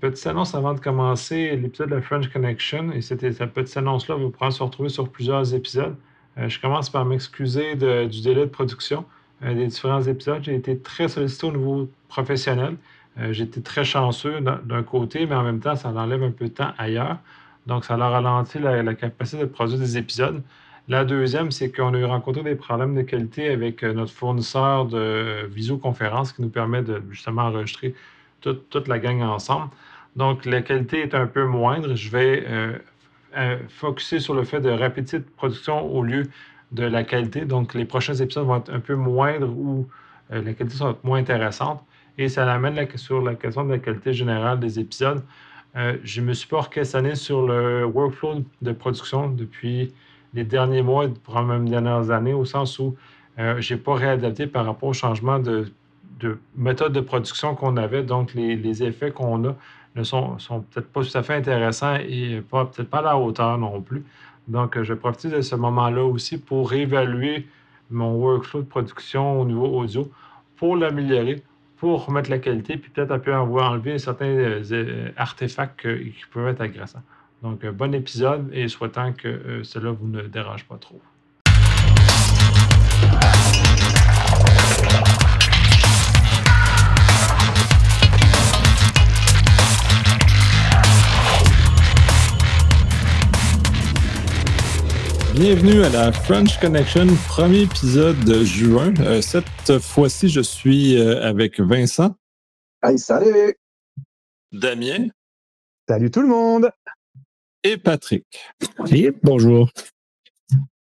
petite annonce avant de commencer l'épisode de French Connection. Et cette petite annonce-là vous pourrez se retrouver sur plusieurs épisodes. Euh, je commence par m'excuser du délai de production euh, des différents épisodes. J'ai été très sollicité au niveau professionnel. Euh, j'ai été très chanceux d'un côté, mais en même temps, ça enlève un peu de temps ailleurs. Donc, ça a ralenti la, la capacité de produire des épisodes. La deuxième, c'est qu'on a eu rencontré des problèmes de qualité avec notre fournisseur de visioconférence qui nous permet de justement enregistrer toute, la gang ensemble. Donc, la qualité est un peu moindre. Je vais euh, euh, focuser sur le fait de rapidité de production au lieu de la qualité. Donc, les prochains épisodes vont être un peu moindres ou euh, la qualité sera moins intéressante. Et ça l'amène sur la question de la qualité générale des épisodes. je me suis pas questionné sur le workflow de production depuis les derniers mois, probablement les dernières années, au sens où je n'ai pas réadapté par rapport au changement de méthode de production qu'on avait. Donc, les, effets qu'on a ne sont, peut-être pas tout à fait intéressants et peut-être pas à la hauteur non plus. Donc, je vais profiter de ce moment-là aussi pour réévaluer mon workflow de production au niveau audio pour l'améliorer, pour remettre la qualité, puis peut-être un peu enlever certains euh, artefacts qui peuvent être agressants. Donc, bon épisode et souhaitant que euh, cela vous ne dérange pas trop. Bienvenue à la French Connection, premier épisode de juin. Euh, cette fois-ci, je suis euh, avec Vincent. Hey, salut! Damien. Salut tout le monde! Et Patrick. Bonjour.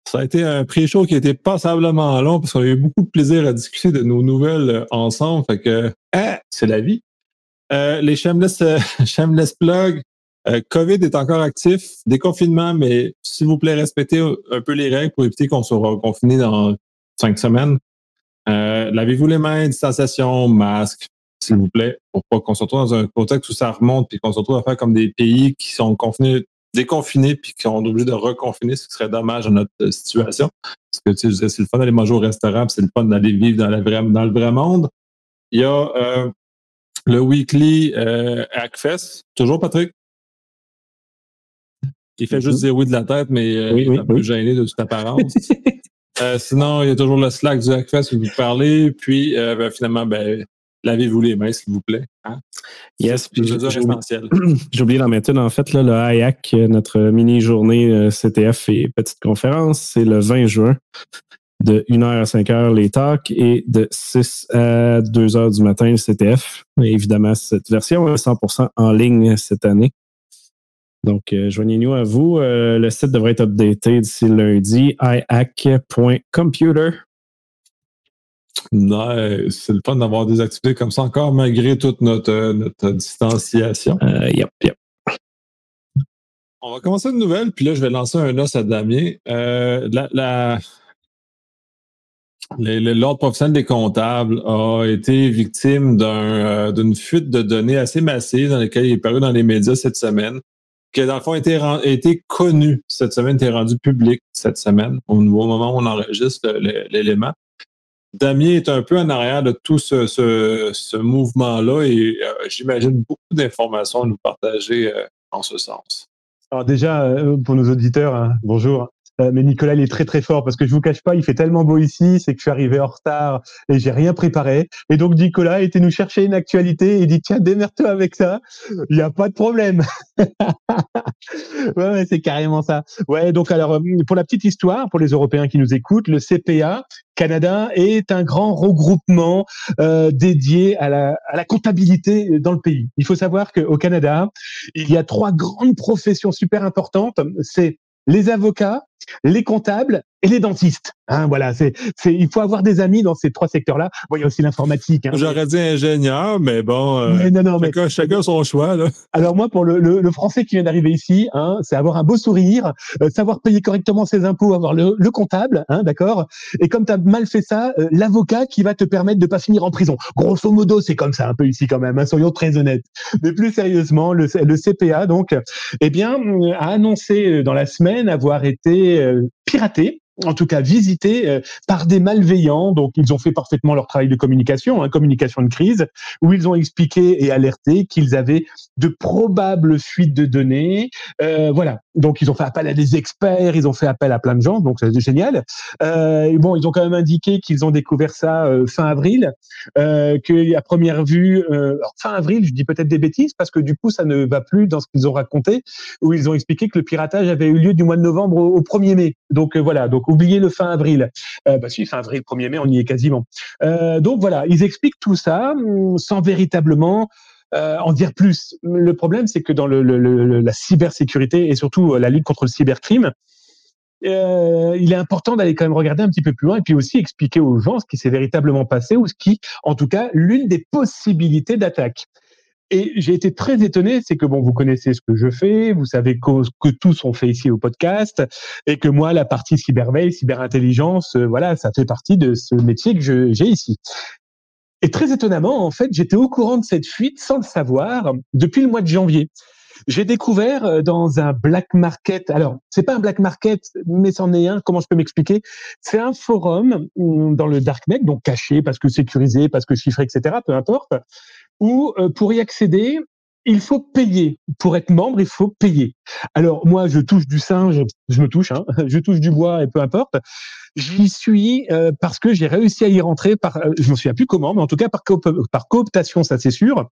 Ça a été un pré-show qui a été passablement long parce qu'on a eu beaucoup de plaisir à discuter de nos nouvelles euh, ensemble. Fait que, hein, c'est la vie. les shameless, shameless plug, euh, COVID est encore actif, déconfinement, mais s'il vous plaît, respectez un peu les règles pour éviter qu'on soit confiné dans cinq semaines. Euh, lavez-vous les mains, distanciation, masque, s'il vous plaît, pour pas qu'on se retrouve dans un contexte où ça remonte puis qu'on se retrouve à faire comme des pays qui sont confinés, déconfinés puis qui sont obligés de reconfiner, ce qui serait dommage dans notre euh, situation. Parce que tu sais, c'est le fun d'aller manger au restaurant, c'est le fun d'aller vivre dans, la dans le vrai monde. Il y a le weekly euh, Hackfest. Toujours, Patrick? Il fait juste dire oui de la tête, mais euh, est un peu gêné de toute apparence. euh, sinon, il y a toujours le Slack du Hackfest où vous parlez. Puis, euh, ben, finalement, ben, lavez-vous les mains, s'il vous plaît. Hein? Yes, puis j'ai oublié d'en mettre une. En fait, là, le HAC, notre mini-journée euh, CTF et petite conférence, c'est le 20 juin de 1h à 5h les talks et de 6 à 2h du matin le CTF. évidemment, cette version est 100% en ligne cette année. Donc, euh, joignez-nous à vous. Euh, le site devrait être updaté d'ici lundi, ihack.computer. Nice. C'est le fun d'avoir des activités comme ça encore malgré toute notre, euh, notre distanciation. yep, yep. On va commencer une nouvelle, puis là, je vais lancer un os à Damien. la, L'Ordre professionnel des comptables a été victime d'une fuite de données assez massive dans laquelle il est paru dans les médias cette semaine qui dans le fond a été, connu cette semaine, été rendu public cette semaine, au, moment où on enregistre l'élément. Damien est un peu en arrière de tout ce, mouvement-là et euh, j'imagine beaucoup d'informations à nous partager euh, en ce sens. Alors déjà, euh, pour nos auditeurs, hein, bonjour. Euh, mais Nicolas, il est très très fort parce que je vous cache pas, il fait tellement beau ici, c'est que je suis arrivé en retard et j'ai rien préparé. Et donc Nicolas été nous chercher une actualité et dit tiens démerde-toi avec ça, il n'y a pas de problème. ouais, ouais c'est carrément ça. Ouais, donc alors euh, pour la petite histoire, pour les Européens qui nous écoutent, le CPA Canada est un grand regroupement euh, dédié à la, à la comptabilité dans le pays. Il faut savoir qu'au Canada, il y a trois grandes professions super importantes. C'est les avocats, les comptables et les dentistes. Hein, voilà, c'est, c'est, il faut avoir des amis dans ces trois secteurs-là. Bon, il y a aussi l'informatique. Hein, J'aurais dit ingénieur, mais bon, euh, non, non, chacun, mais... chacun, son choix. Là. Alors moi, pour le, le, le français qui vient d'arriver ici, hein, c'est avoir un beau sourire, euh, savoir payer correctement ses impôts, avoir le, le comptable, hein, d'accord? Et comme tu as mal fait ça, euh, l'avocat qui va te permettre de pas finir en prison. Grosso modo, c'est comme ça un peu ici quand même. Hein, soyons très honnêtes. Mais plus sérieusement, le, le CPA donc, eh bien, a annoncé dans la semaine avoir été piraté en tout cas visités euh, par des malveillants. Donc, ils ont fait parfaitement leur travail de communication, hein, communication de crise, où ils ont expliqué et alerté qu'ils avaient de probables fuites de données. Euh, voilà. Donc, ils ont fait appel à des experts, ils ont fait appel à plein de gens. Donc, c'est génial. Euh, bon, ils ont quand même indiqué qu'ils ont découvert ça euh, fin avril, euh, que à première vue, euh, fin avril, je dis peut-être des bêtises parce que du coup, ça ne va plus dans ce qu'ils ont raconté, où ils ont expliqué que le piratage avait eu lieu du mois de novembre au, au 1er mai. Donc voilà. Donc oubliez le fin avril. Euh, bah si, fin avril, 1er mai, on y est quasiment. Euh, donc voilà, ils expliquent tout ça hum, sans véritablement euh, en dire plus. Le problème, c'est que dans le, le, la cybersécurité et surtout la lutte contre le cybercrime, euh, il est important d'aller quand même regarder un petit peu plus loin et puis aussi expliquer aux gens ce qui s'est véritablement passé ou ce qui, en tout cas, l'une des possibilités d'attaque. Et j'ai été très étonné, c'est que bon, vous connaissez ce que je fais, vous savez que, que tous on fait ici au podcast, et que moi, la partie cyberveille, cyberintelligence, euh, voilà, ça fait partie de ce métier que j'ai ici. Et très étonnamment, en fait, j'étais au courant de cette fuite sans le savoir depuis le mois de janvier. J'ai découvert euh, dans un black market. Alors, c'est pas un black market, mais c'en est un. Comment je peux m'expliquer? C'est un forum mm, dans le darknet, donc caché parce que sécurisé, parce que chiffré, etc. Peu importe où euh, pour y accéder, il faut payer. Pour être membre, il faut payer. Alors moi, je touche du singe, je me touche, hein, je touche du bois et peu importe. J'y suis euh, parce que j'ai réussi à y rentrer par, euh, je me souviens plus comment, mais en tout cas par, par cooptation, ça c'est sûr.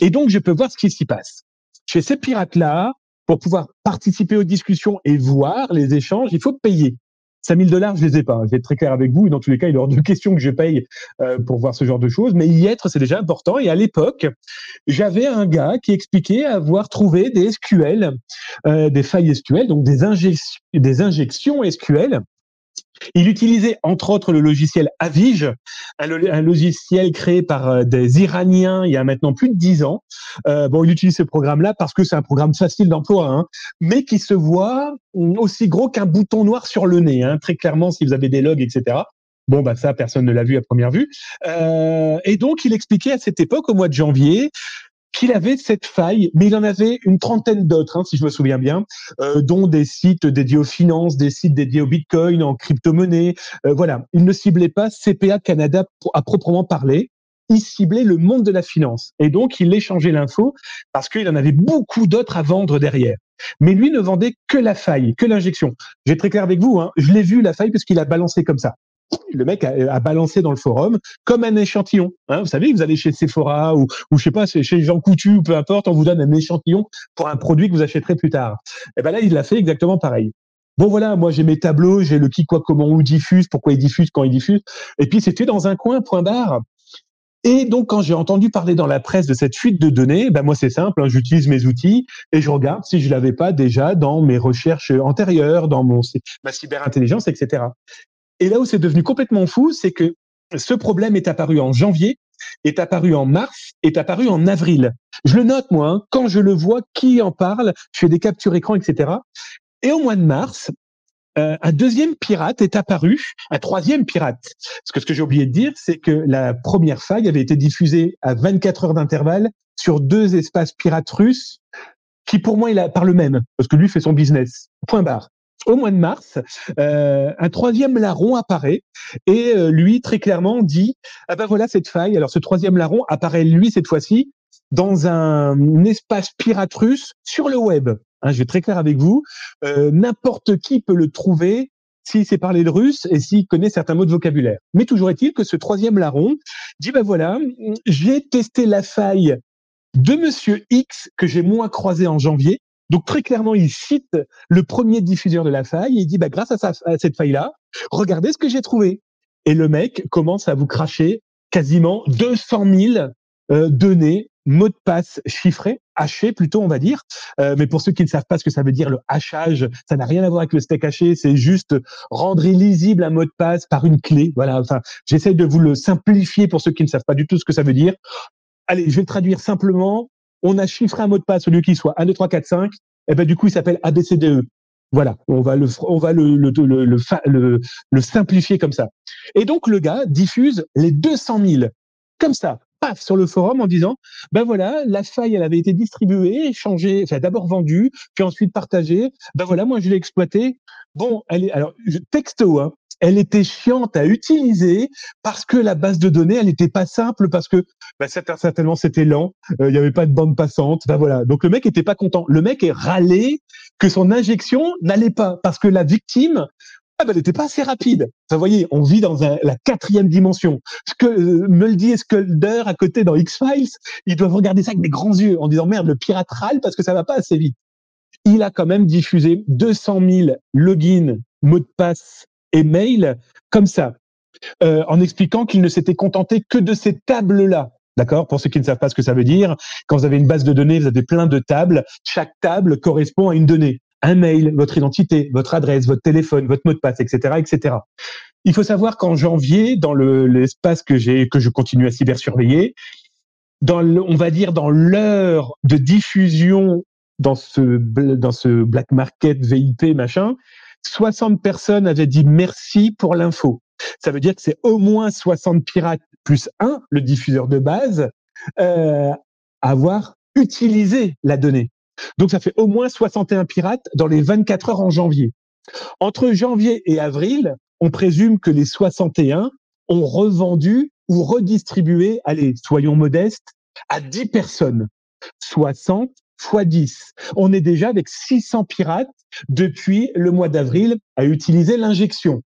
Et donc je peux voir ce qui s'y passe. Chez ces pirates-là, pour pouvoir participer aux discussions et voir les échanges, il faut payer. 5000 dollars, je les ai pas. Hein. Je vais être très clair avec vous. Et dans tous les cas, il est hors de question que je paye euh, pour voir ce genre de choses. Mais y être, c'est déjà important. Et à l'époque, j'avais un gars qui expliquait avoir trouvé des SQL, euh, des failles SQL, donc des, des injections SQL il utilisait entre autres le logiciel Avige, un, logiciel créé par euh, des Iraniens il y a maintenant plus de dix ans. Euh, bon, il utilise ce programme-là parce que c'est un programme facile d'emploi, hein, mais qui se voit aussi gros qu'un bouton noir sur le nez. Hein, très clairement, si vous avez des logs, etc. Bon, bah ça, personne ne l'a vu à première vue. Euh, et donc, il expliquait à cette époque, au mois de janvier, qu'il avait cette faille, mais il en avait une trentaine d'autres, hein, si je me souviens bien, euh, dont des sites dédiés aux finances, des sites dédiés au Bitcoin, en crypto-monnaie. Euh, voilà, il ne ciblait pas CPA Canada à proprement parler. Il ciblait le monde de la finance. Et donc, il échangeait l'info parce qu'il en avait beaucoup d'autres à vendre derrière. Mais lui ne vendait que la faille, que l'injection. J'ai très clair avec vous, hein, je l'ai vu la faille parce qu'il a balancé comme ça le mec a, balancé dans le forum comme un échantillon. Hein. Vous savez, vous allez chez Sephora ou, ou je sais pas, chez Jean Coutu ou peu importe, on vous donne un échantillon pour un produit que vous achèterez plus tard. Et ben là, il l'a fait exactement pareil. Bon voilà, moi j'ai mes tableaux, j'ai le qui, quoi, comment, où diffuse, pourquoi il diffuse, quand il diffuse. Et puis c'était dans un coin, point barre. Et donc, quand j'ai entendu parler dans la presse de cette fuite de données, ben moi c'est simple, hein, j'utilise mes outils et je regarde si je l'avais pas déjà dans mes recherches antérieures, dans mon ma cyberintelligence, etc. Et là où c'est devenu complètement fou, c'est que ce problème est apparu en janvier, est apparu en mars, est apparu en avril. Je le note, moi, hein, quand je le vois, qui en parle, je fais des captures écran, etc. Et au mois de mars, euh, un deuxième pirate est apparu, un troisième pirate. Parce que ce que j'ai oublié de dire, c'est que la première faille avait été diffusée à 24 heures d'intervalle sur deux espaces pirates russes qui, pour moi, il a, par le même, parce que lui fait son business. Point barre au mois de mars, euh, un troisième larron apparaît et euh, lui très clairement dit ah ben voilà cette faille. Alors ce troisième larron apparaît lui cette fois-ci dans un, espace pirate russe sur le web. Hein, je vais très clair avec vous. Euh, n'importe qui peut le trouver s'il sait parler le russe et s'il connaît certains mots de vocabulaire. Mais toujours est-il que ce troisième larron dit ben voilà, j'ai testé la faille de Monsieur X que j'ai moins croisé en janvier donc très clairement, il cite le premier diffuseur de la faille et il dit bah grâce à, cette faille-là, regardez ce que j'ai trouvé. Et le mec commence à vous cracher quasiment 200 000 euh, données, mots de passe chiffrés, hachés plutôt on va dire. Euh, mais pour ceux qui ne savent pas ce que ça veut dire le hachage, ça n'a rien à voir avec le steak haché, c'est juste rendre illisible un mot de passe par une clé. Voilà. Enfin, j'essaie de vous le simplifier pour ceux qui ne savent pas du tout ce que ça veut dire. Allez, je vais le traduire simplement on a chiffré un mot de passe au lieu qu'il soit 1, 2, 3, 4, 5, et ben du coup il s'appelle ABCDE. Voilà, on va le on va le le, le, le, le, simplifier comme ça. Et donc le gars diffuse les 200 000 comme ça paf, sur le forum en disant, ben voilà, la faille, elle avait été distribuée, changée, enfin d'abord vendue, puis ensuite partagée. Ben voilà, moi je l'ai exploitée. Bon, elle est, alors, texto, hein, elle était chiante à utiliser parce que la base de données, elle n'était pas simple parce que bah, certainement c'était lent, euh, il n'y avait pas de bande passante. Ben voilà. Donc le mec était pas content. Le mec est râlé que son injection n'allait pas parce que la victime ah ben, elle n'était pas assez rapide. Vous voyez, on vit dans la quatrième dimension. Ce que euh, Muldy et Skulder à côté dans X-Files, ils doivent regarder ça avec des grands yeux en disant merde, le pirate râle parce que ça va pas assez vite. Il a quand même diffusé 200 000 logins, mots de passe et mails comme ça, euh, en expliquant qu'il ne s'était contenté que de ces tables-là. D'accord? Pour ceux qui ne savent pas ce que ça veut dire, quand vous avez une base de données, vous avez plein de tables. Chaque table correspond à une donnée. Un mail, votre identité, votre adresse, votre téléphone, votre mot de passe, etc., etc. Il faut savoir qu'en janvier, dans l'espace que j'ai, que je continue à cybersurveiller, dans le, on va dire dans l'heure de diffusion dans ce, dans ce black market VIP machin, 60 personnes avaient dit merci pour l'info. Ça veut dire que c'est au moins 60 pirates plus un, le diffuseur de base, euh, avoir utilisé la donnée. Donc ça fait au moins 61 pirates dans les 24 heures en janvier. Entre janvier et avril, on présume que les 61 ont revendu ou redistribué, allez, soyons modestes, à 10 personnes. 60 fois 10. On est déjà avec 600 pirates depuis le mois d'avril à utiliser l'injection.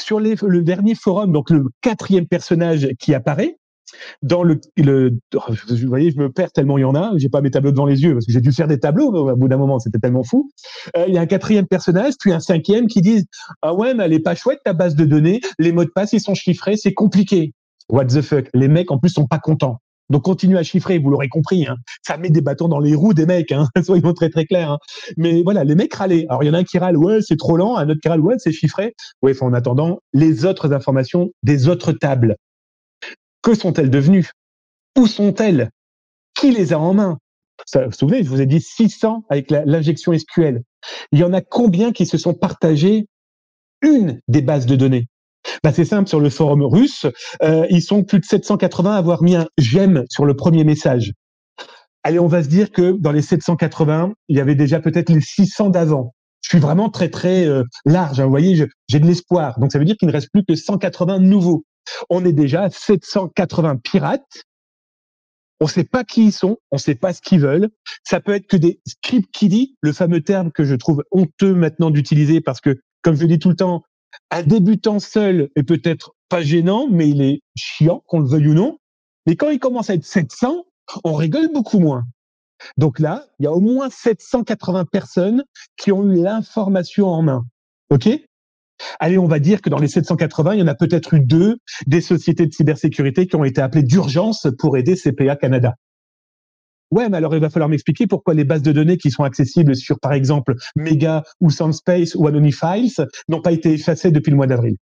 Sur le dernier forum, donc le quatrième personnage qui apparaît, dans le, vous voyez, je me perds tellement il y en a. J'ai pas mes tableaux devant les yeux parce que j'ai dû faire des tableaux au bout d'un moment. C'était tellement fou. Euh, il y a un quatrième personnage, puis un cinquième qui disent ah ouais, mais elle est pas chouette ta base de données. Les mots de passe ils sont chiffrés, c'est compliqué. What the fuck? Les mecs en plus sont pas contents. Donc continuez à chiffrer, vous l'aurez compris. Hein. Ça met des bâtons dans les roues des mecs, hein. soyons très très clairs. Hein. Mais voilà, les mecs râlaient. Alors il y en a un qui râle, ouais, c'est trop lent, un autre qui râle, ouais, c'est chiffré. Ouais, en attendant, les autres informations des autres tables. Que sont-elles devenues? Où sont-elles? Qui les a en main? Vous vous souvenez, je vous ai dit 600 avec l'injection SQL. Il y en a combien qui se sont partagés une des bases de données? Bah, C'est simple, sur le forum russe, euh, ils sont plus de 780 à avoir mis un j'aime sur le premier message. Allez, on va se dire que dans les 780, il y avait déjà peut-être les 600 d'avant. Je suis vraiment très très euh, large, hein, vous voyez, j'ai de l'espoir. Donc ça veut dire qu'il ne reste plus que 180 nouveaux. On est déjà à 780 pirates. On ne sait pas qui ils sont, on ne sait pas ce qu'ils veulent. Ça peut être que des script kiddies, le fameux terme que je trouve honteux maintenant d'utiliser parce que, comme je dis tout le temps, un débutant seul est peut-être pas gênant, mais il est chiant, qu'on le veuille ou non. Mais quand il commence à être 700, on rigole beaucoup moins. Donc là, il y a au moins 780 personnes qui ont eu l'information en main. OK? Allez, on va dire que dans les 780, il y en a peut-être eu deux des sociétés de cybersécurité qui ont été appelées d'urgence pour aider CPA Canada. Ouais, mais alors il va falloir m'expliquer pourquoi les bases de données qui sont accessibles sur, par exemple, Mega ou Soundspace ou Anonyfiles n'ont pas été effacées depuis le mois d'avril.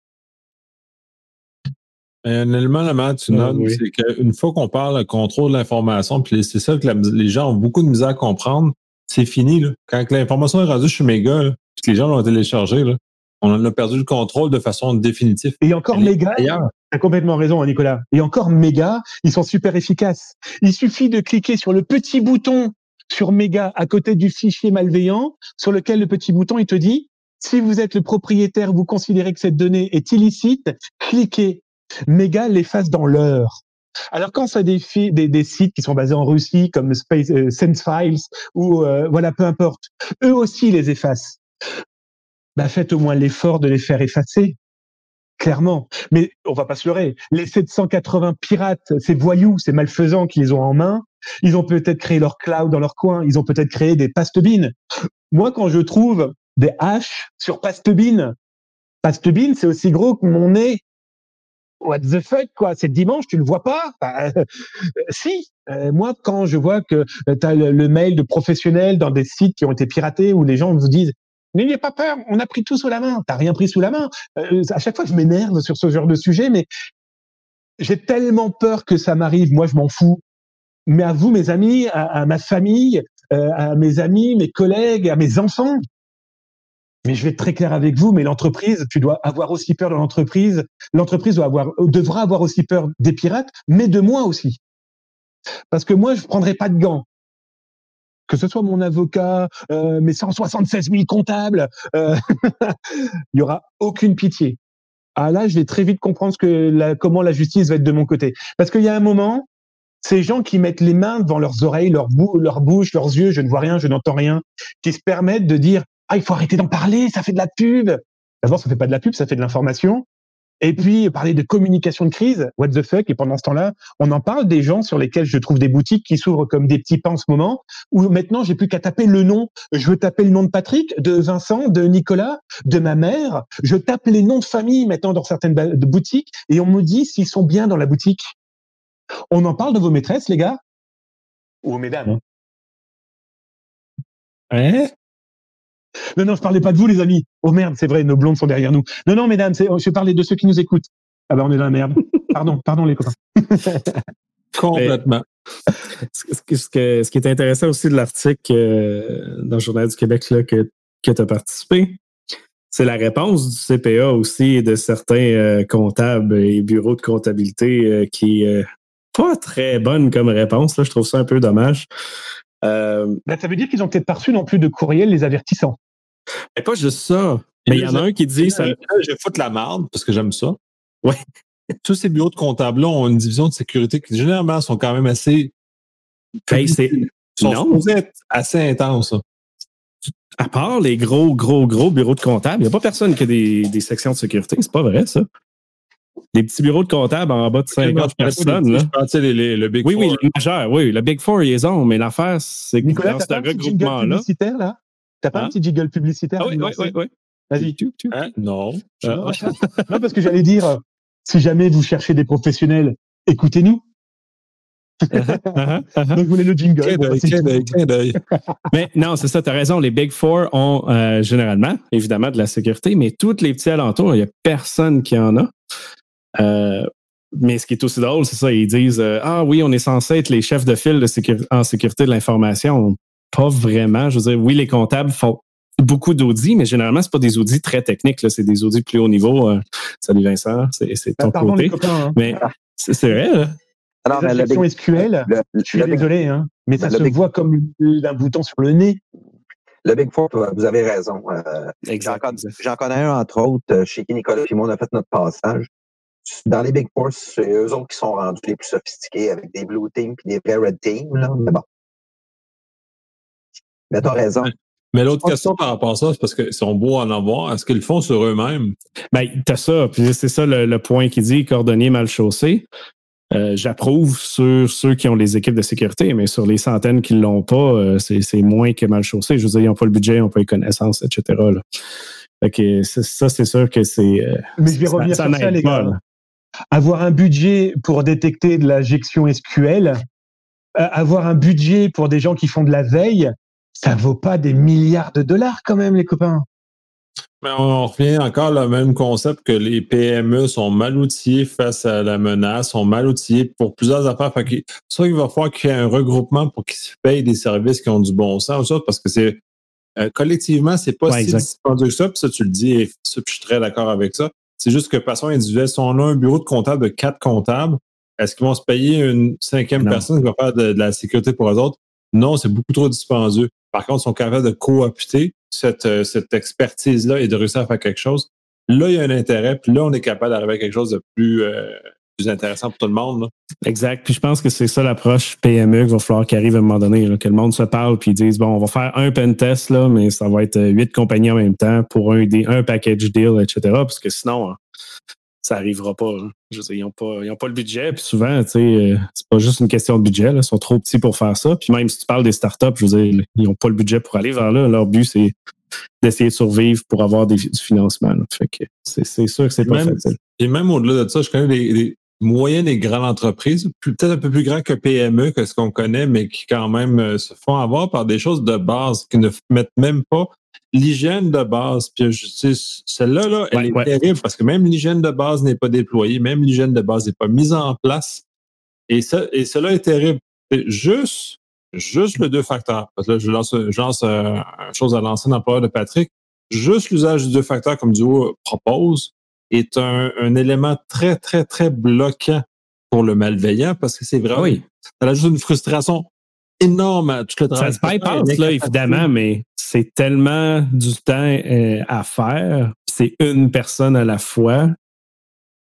Un élément là tu notes, c'est qu'une fois qu'on parle de contrôle de l'information, puis c'est ça que les gens ont beaucoup de misère à comprendre, c'est fini. Quand l'information est rendue chez Mega, puis que les gens l'ont téléchargé, là, on en a perdu le contrôle de façon définitive. Et encore méga, tu as complètement raison, hein, Nicolas. Et encore méga, ils sont super efficaces. Il suffit de cliquer sur le petit bouton sur méga à côté du fichier malveillant, sur lequel le petit bouton, il te dit, si vous êtes le propriétaire, vous considérez que cette donnée est illicite, cliquez. Méga l'efface dans l'heure. Alors quand ça des, des, des, sites qui sont basés en Russie comme Space, euh, Sense Files ou euh, voilà peu importe, eux aussi les effacent bah faites au moins l'effort de les faire effacer. Clairement. Mais on va pas se leurrer. Les 780 pirates, ces voyous, ces malfaisants qui les ont en main, ils ont peut-être créé leur cloud dans leur coin. Ils ont peut-être créé des pastebines. Moi, quand je trouve des haches sur pastebines, pastebine, c'est aussi gros que mon nez. What the fuck, quoi? C'est dimanche, tu le vois pas? Bah, si. Euh, moi, quand je vois que tu as le, le, mail de professionnels dans des sites qui ont été piratés où les gens vous disent N'ayez pas peur, on a pris tout sous la main. T'as rien pris sous la main. Euh, à chaque fois, je m'énerve sur ce genre de sujet, mais j'ai tellement peur que ça m'arrive. Moi, je m'en fous. Mais à vous, mes amis, à, ma famille, euh, à mes amis, mes collègues, à mes enfants. Mais je vais être très clair avec vous, mais l'entreprise, tu dois avoir aussi peur de l'entreprise. L'entreprise doit avoir, devra avoir aussi peur des pirates, mais de moi aussi. Parce que moi, je prendrai pas de gants. Que ce soit mon avocat, euh, mes 176 000 comptables, euh, il y aura aucune pitié. Ah là, je vais très vite comprendre ce que la, comment la justice va être de mon côté. Parce qu'il y a un moment, ces gens qui mettent les mains devant leurs oreilles, leur, leur bouche, leurs yeux, je ne vois rien, je n'entends rien, qui se permettent de dire ah il faut arrêter d'en parler, ça fait de la pub. D'abord, ça fait pas de la pub, ça fait de l'information. Et puis, parler de communication de crise, what the fuck, et pendant ce temps-là, on en parle des gens sur lesquels je trouve des boutiques qui s'ouvrent comme des petits pains en ce moment, où maintenant, j'ai plus qu'à taper le nom. Je veux taper le nom de Patrick, de Vincent, de Nicolas, de ma mère. Je tape les noms de famille maintenant dans certaines boutiques, et on me dit s'ils sont bien dans la boutique. On en parle de vos maîtresses, les gars? Ou mesdames Hein non, non, je parlais pas de vous, les amis. Oh merde, c'est vrai, nos blondes sont derrière nous. Non, non, mesdames, je parlais de ceux qui nous écoutent. Ah ben, on est dans la merde. Pardon, pardon, les copains. Complètement. Ce, qui est intéressant aussi de l'article euh, dans le Journal du Québec là, que, que tu as participé, c'est la réponse du CPA aussi et de certains euh, comptables et bureaux de comptabilité euh, qui est pas très bonne comme réponse. Là. Je trouve ça un peu dommage. Ben, ça veut dire qu'ils ont peut-être pas reçu non plus de courriel les avertissant. Mais pas juste ça. Mais il y en a un qui dit ça. Je vais foutre la merde parce que j'aime ça. Ouais. Tous ces bureaux de comptables-là ont une division de sécurité qui généralement sont quand même assez. Ben, c'est. Non. assez intenses. À part les gros, gros, gros bureaux de comptables, il n'y a pas personne qui a des, des sections de sécurité. C'est pas vrai, ça. Les petits bureaux de comptables en bas de 50 personnes. Là. Je pensais les, le Big oui, Four. Oui, oui, le oui. Le Big Four, ils ont, mais l'affaire, c'est que dans ce regroupement-là. T'as pas un hein? petit jiggle publicitaire ah, Oui, oui, oui, oui. Vas-y, tu, tu. Hein? non. non. parce que j'allais dire, si jamais vous cherchez des professionnels, écoutez-nous. Uh-huh, uh-huh, uh-huh. Donc, vous voulez le jingle. mais non, c'est ça, tu as raison. Les Big Four ont euh, généralement, évidemment, de la sécurité, mais tous les petits alentours, il n'y a personne qui en a. Euh, mais ce qui est aussi drôle, c'est ça, ils disent euh, Ah oui, on est censé être les chefs de file de en sécurité de l'information. Pas vraiment. Je veux dire, oui, les comptables font beaucoup d'audits, mais généralement, ce pas des audits très techniques. C'est des audits plus haut niveau. Euh, salut Vincent, c'est ton pardon, côté. Copains, hein. Mais c'est vrai. Là. Alors, la version SQL, je suis désolé, hein, mais ça se voit comme un bouton sur le nez. Le Big Four, vous avez raison. J'en connais un, entre autres, chez qui Nicolas et moi, on a fait notre passage dans les Big Four, c'est eux autres qui sont rendus les plus sophistiqués avec des Blue Teams et des vrais Red Teams. Là. Mais bon. Mais t'as raison. Mais l'autre question par rapport à ça, c'est parce qu'ils sont beaux à en avoir. Est-ce qu'ils le font sur eux-mêmes? Ben, t'as ça. Puis c'est ça le, point qui dit cordonnier mal chaussé. Euh, j'approuve sur ceux qui ont les équipes de sécurité, mais sur les centaines qui ne l'ont pas, euh, c'est moins que mal chaussé. Je veux dire, ils n'ont pas le budget, ils n'ont pas les connaissances, etc. Là. ça, c'est sûr que c'est. Euh, mais je vais revenir sur ça, les gars avoir un budget pour détecter de l'injection SQL, euh, avoir un budget pour des gens qui font de la veille, ça vaut pas des milliards de dollars quand même, les copains. Mais on revient encore au même concept que les PME sont mal outillés face à la menace, sont mal outillés pour plusieurs affaires. soit il va falloir qu'il y ait un regroupement pour qu'ils se payent des services qui ont du bon sens, parce que c'est euh, collectivement, c'est pas si dispendieux que ça. Puis ça, tu le dis, et je suis très d'accord avec ça. C'est juste que façon individuelle, si on a un bureau de comptable de quatre comptables, est-ce qu'ils vont se payer une cinquième personne qui va faire de, la sécurité pour eux autres? Non, c'est beaucoup trop dispendieux. Par contre, sont capables de coopter cette, euh, cette expertise-là et de réussir à faire quelque chose. Là, il y a un intérêt, puis là, on est capable d'arriver à quelque chose de plus, euh, intéressant pour tout le monde. Exact. Puis je pense que c'est ça l'approche PME qu'il va falloir qu'il arrive à un moment donné, que le monde se parle puis ils disent bon, on va faire un pen test, là, mais ça va être huit compagnies en même temps pour un, un package deal, etc. Parce que sinon, hein, ça n'arrivera pas. Hein. Je veux dire, ils n'ont pas, pas, le budget. Puis souvent, tu sais, euh, c'est pas juste une question de budget. Là. Ils sont trop petits pour faire ça. Puis même si tu parles des startups, je veux dire, ils n'ont pas le budget pour aller vers là. Leur but, c'est d'essayer de survivre pour avoir des, du financement. Fait que c'est sûr que c'est pas facile. Et même au-delà de ça, je connais des, moyennes et grandes entreprises, peut-être un peu plus grands que PME, que ce qu'on connaît, mais qui quand même euh, se font avoir par des choses de base qui ne mettent même pas l'hygiène de base. Puis celle-là, là, elle est terrible parce que même l'hygiène de base n'est pas déployée, même l'hygiène de base n'est pas mise en place. Et, ça, et cela est terrible. juste, juste le deux facteurs. Parce que là, je lance, je lance euh, une chose à lancer dans le de Patrick. Juste l'usage du deux facteurs, comme Duo propose, est un, élément très, très, très bloquant pour le malveillant parce que c'est vrai. Oui. Ça ajoute une frustration énorme à tout le travail. Ça se bypass, là, évidemment, mais c'est tellement du temps euh, à faire. C'est une personne à la fois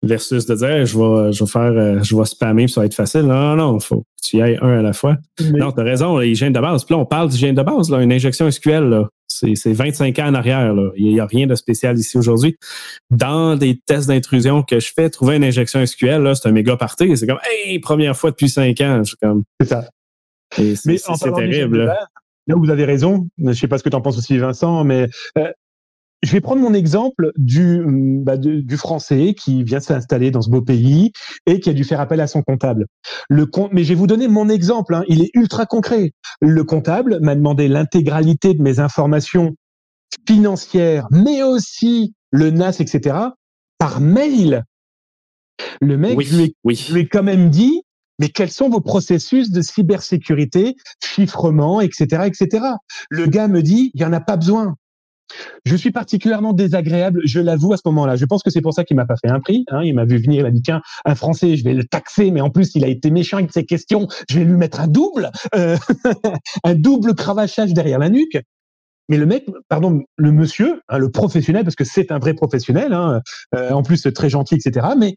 versus de dire je vais, je vais faire euh, je vais spammer puis ça va être facile. Non, non, il faut que tu y ailles un à la fois. Non, tu as raison, l'hygiène de base. Puis là, on parle d'hygiène de base, là, une injection SQL, c'est 25 ans en arrière. Là. Il n'y a rien de spécial ici aujourd'hui. Dans des tests d'intrusion que je fais, trouver une injection SQL, c'est un méga party. C'est comme Hey, première fois depuis 5 ans. C'est ça. Mais c'est terrible. Là, vous avez raison. Je ne sais pas ce que tu en penses aussi, Vincent, mais euh, je vais prendre mon exemple du, bah, du français qui vient s'installer dans ce beau pays et qui a dû faire appel à son comptable. Le mais je vais vous donner mon exemple. Hein. il est ultra concret. Le comptable m'a demandé l'intégralité de mes informations financières, mais aussi le NAS, etc., par mail. Le mec, je, lui ai, quand même dit, mais quels sont vos processus de cybersécurité, chiffrement, etc., etc. Le gars me dit, il y en a pas besoin. Je suis particulièrement désagréable, je l'avoue à ce moment-là. Je pense que c'est pour ça qu'il m'a pas fait un prix. Hein. Il m'a vu venir, il a dit tiens, un Français, je vais le taxer, mais en plus il a été méchant avec ses questions, je vais lui mettre un double, euh, un double cravachage derrière la nuque. Mais le mec, pardon, le monsieur, hein, le professionnel, parce que c'est un vrai professionnel, hein, euh, en plus très gentil, etc. Mais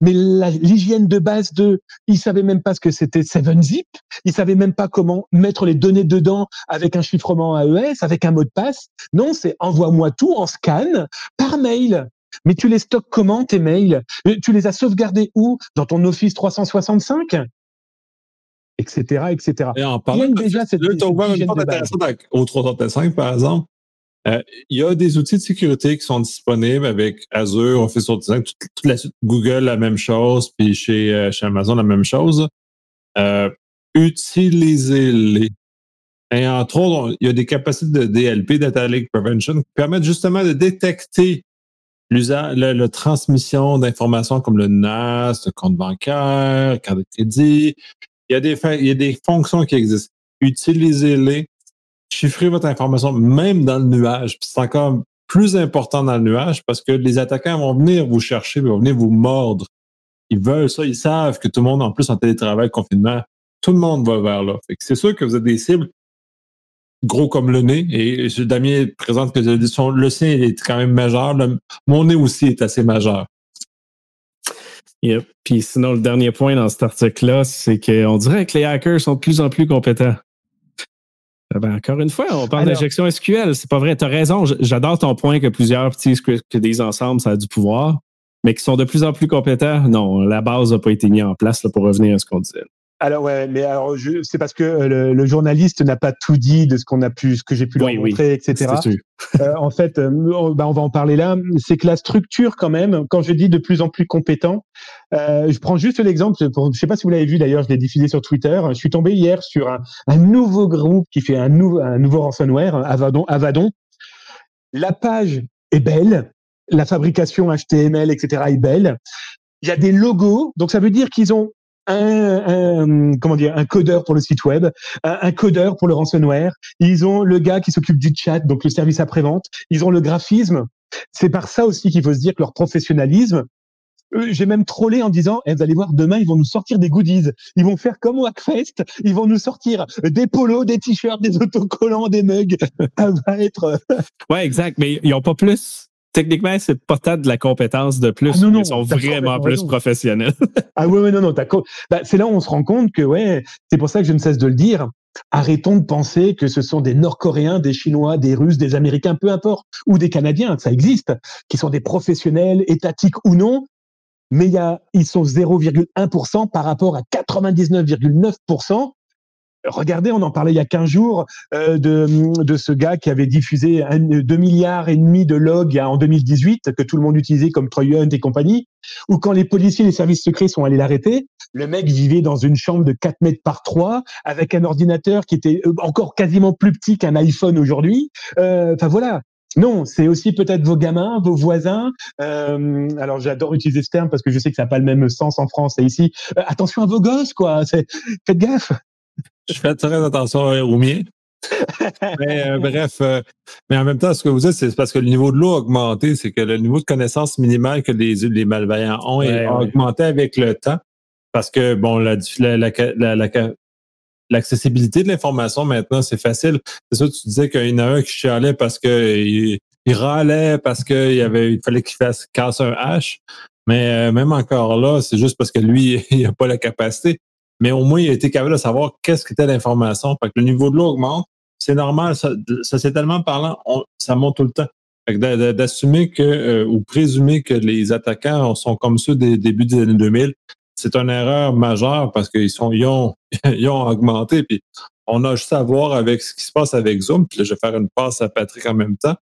mais l'hygiène de base de, il savait même pas ce que c'était 7-zip, il savait même pas comment mettre les données dedans avec un chiffrement AES, avec un mot de passe. Non, c'est envoie-moi tout en scan par mail. Mais tu les stockes comment tes mails? Euh, Tu les as sauvegardés où? Dans ton Office 365 etc., etc. Et en parlant déjà cette, cette au 365, par exemple, euh, il y a des outils de sécurité qui sont disponibles avec Azure, Office 365, toute, toute la suite Google, la même chose, puis chez, euh, chez Amazon, la même chose. Euh, Utilisez-les. Et entre autres, il y a des capacités de DLP, Data Leak Prevention, qui permettent justement de détecter la, transmission d'informations comme le NAS, le compte bancaire, carte de crédit. Il y a des, il y a des fonctions qui existent. Utilisez-les chiffrer votre information même dans le nuage. C'est encore plus important dans le nuage parce que les attaquants vont venir vous chercher, vont venir vous mordre. Ils veulent ça, ils savent que tout le monde, en plus en télétravail, confinement, tout le monde va vers là. c'est sûr que vous avez des cibles gros comme le nez. Et Damien présente que le sien est quand même majeur. mon nez aussi est assez majeur. Yep. Puis sinon, le dernier point dans cet article-là, c'est qu'on dirait que les hackers sont de plus en plus compétents. Eh ben, encore une fois, on parle d'injection SQL. C'est pas vrai. Tu as raison. J'adore ton point que plusieurs petits scripts que des ensembles, ça a du pouvoir, mais qui sont de plus en plus compétents. Non, la base n'a pas été mise en place pour revenir à ce qu'on disait. Alors ouais, mais alors c'est parce que euh, le, journaliste n'a pas tout dit de ce qu'on a pu, ce que j'ai pu leur montrer, etc. Euh, en fait, euh, bah, on va en parler là. C'est que la structure, quand même, quand je dis de plus en plus compétent, euh, je prends juste l'exemple. Je sais pas si vous l'avez vu d'ailleurs, je l'ai diffusé sur Twitter. Je suis tombé hier sur un, un nouveau groupe qui fait un nouveau, un nouveau ransomware, Avadon. Avadon. La page est belle, la fabrication HTML, etc. est belle. Il y a des logos, donc ça veut dire qu'ils ont un, comment dire un codeur pour le site web, un, codeur pour le ransomware. Ils ont le gars qui s'occupe du chat, donc le service après-vente. Ils ont le graphisme. C'est par ça aussi qu'il faut se dire que leur professionnalisme. J'ai même trollé en disant, eh, vous allez voir, demain, ils vont nous sortir des goodies. Ils vont faire comme au Hackfest. Ils vont nous sortir des polos, des t-shirts, des autocollants, des mugs. Ça va être... ouais, exact. Mais ils n'ont pas plus techniquement, c'est pas tant de la compétence de plus. Ah, ils sont vraiment plus professionnels. ah oui, oui, non, non. Bah, c'est là où on se rend compte que, ouais, c'est pour ça que je ne cesse de le dire. Arrêtons de penser que ce sont des Nord-Coréens, des Chinois, des Russes, des Américains, peu importe, ou des Canadiens, ça existe, qui sont des professionnels, étatiques ou non, mais y a, ils sont 0,1% par rapport à 99,9% Regardez, on en parlait il y a 15 jours euh, de, de ce gars qui avait diffusé 2 milliards et demi de logs en 2018 que tout le monde utilisait comme Troy Hunt et compagnie. Ou quand les policiers et les services secrets sont allés l'arrêter, le mec vivait dans une chambre de 4 mètres par 3 avec un ordinateur qui était euh, encore quasiment plus petit qu'un iPhone aujourd'hui. Euh, enfin voilà, non, c'est aussi peut-être vos gamins, vos voisins. Euh, alors j'adore utiliser ce terme parce que je sais que ça n'a pas le même sens en France et ici. Euh, attention à vos gosses, quoi. Faites gaffe je fais très attention au mien. mais euh, bref, euh, mais en même temps, ce que vous dites, c'est parce que le niveau de l'eau a augmenté, c'est que le niveau de connaissance minimale que les, les malveillants ont a augmenté avec le temps. parce que, bon, la, l'accessibilité de l'information maintenant, c'est facile. C'est ça, tu disais qu'il y en a un qui chialait parce qu'il il râlait, parce qu'il avait, il fallait qu'il fasse casser un H. Mais euh, même encore là, c'est juste parce que lui, il n'a pas la capacité. Mais au moins, il a été capable de savoir qu'est-ce qu'était l'information. Fait que le niveau de l'eau augmente. C'est normal, ça, c'est tellement parlant, ça monte tout le temps. D'assumer que, euh, ou présumer que les attaquants sont comme ceux des débuts des années 2000, c'est une erreur majeure parce qu'ils sont, ils ont, ils ont augmenté. Puis on a juste à voir avec ce qui se passe avec Zoom. Puis là, je vais faire une passe à Patrick en même temps.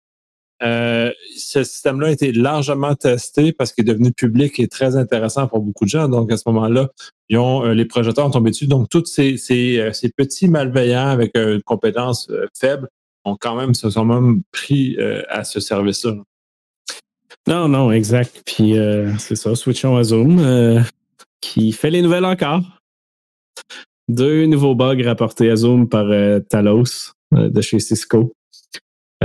Euh, ce système-là a été largement testé parce qu'il est devenu public et très intéressant pour beaucoup de gens. Donc, à ce moment-là, ils ont, euh, les projecteurs ont tombé dessus. Donc, tous ces, euh, petits malveillants avec une compétence faible ont quand même, se sont même pris à ce service-là. Non, non, exact. Puis, c'est ça, switchons à Zoom qui fait les nouvelles encore. Deux nouveaux bugs rapportés à Zoom par Talos de chez Cisco.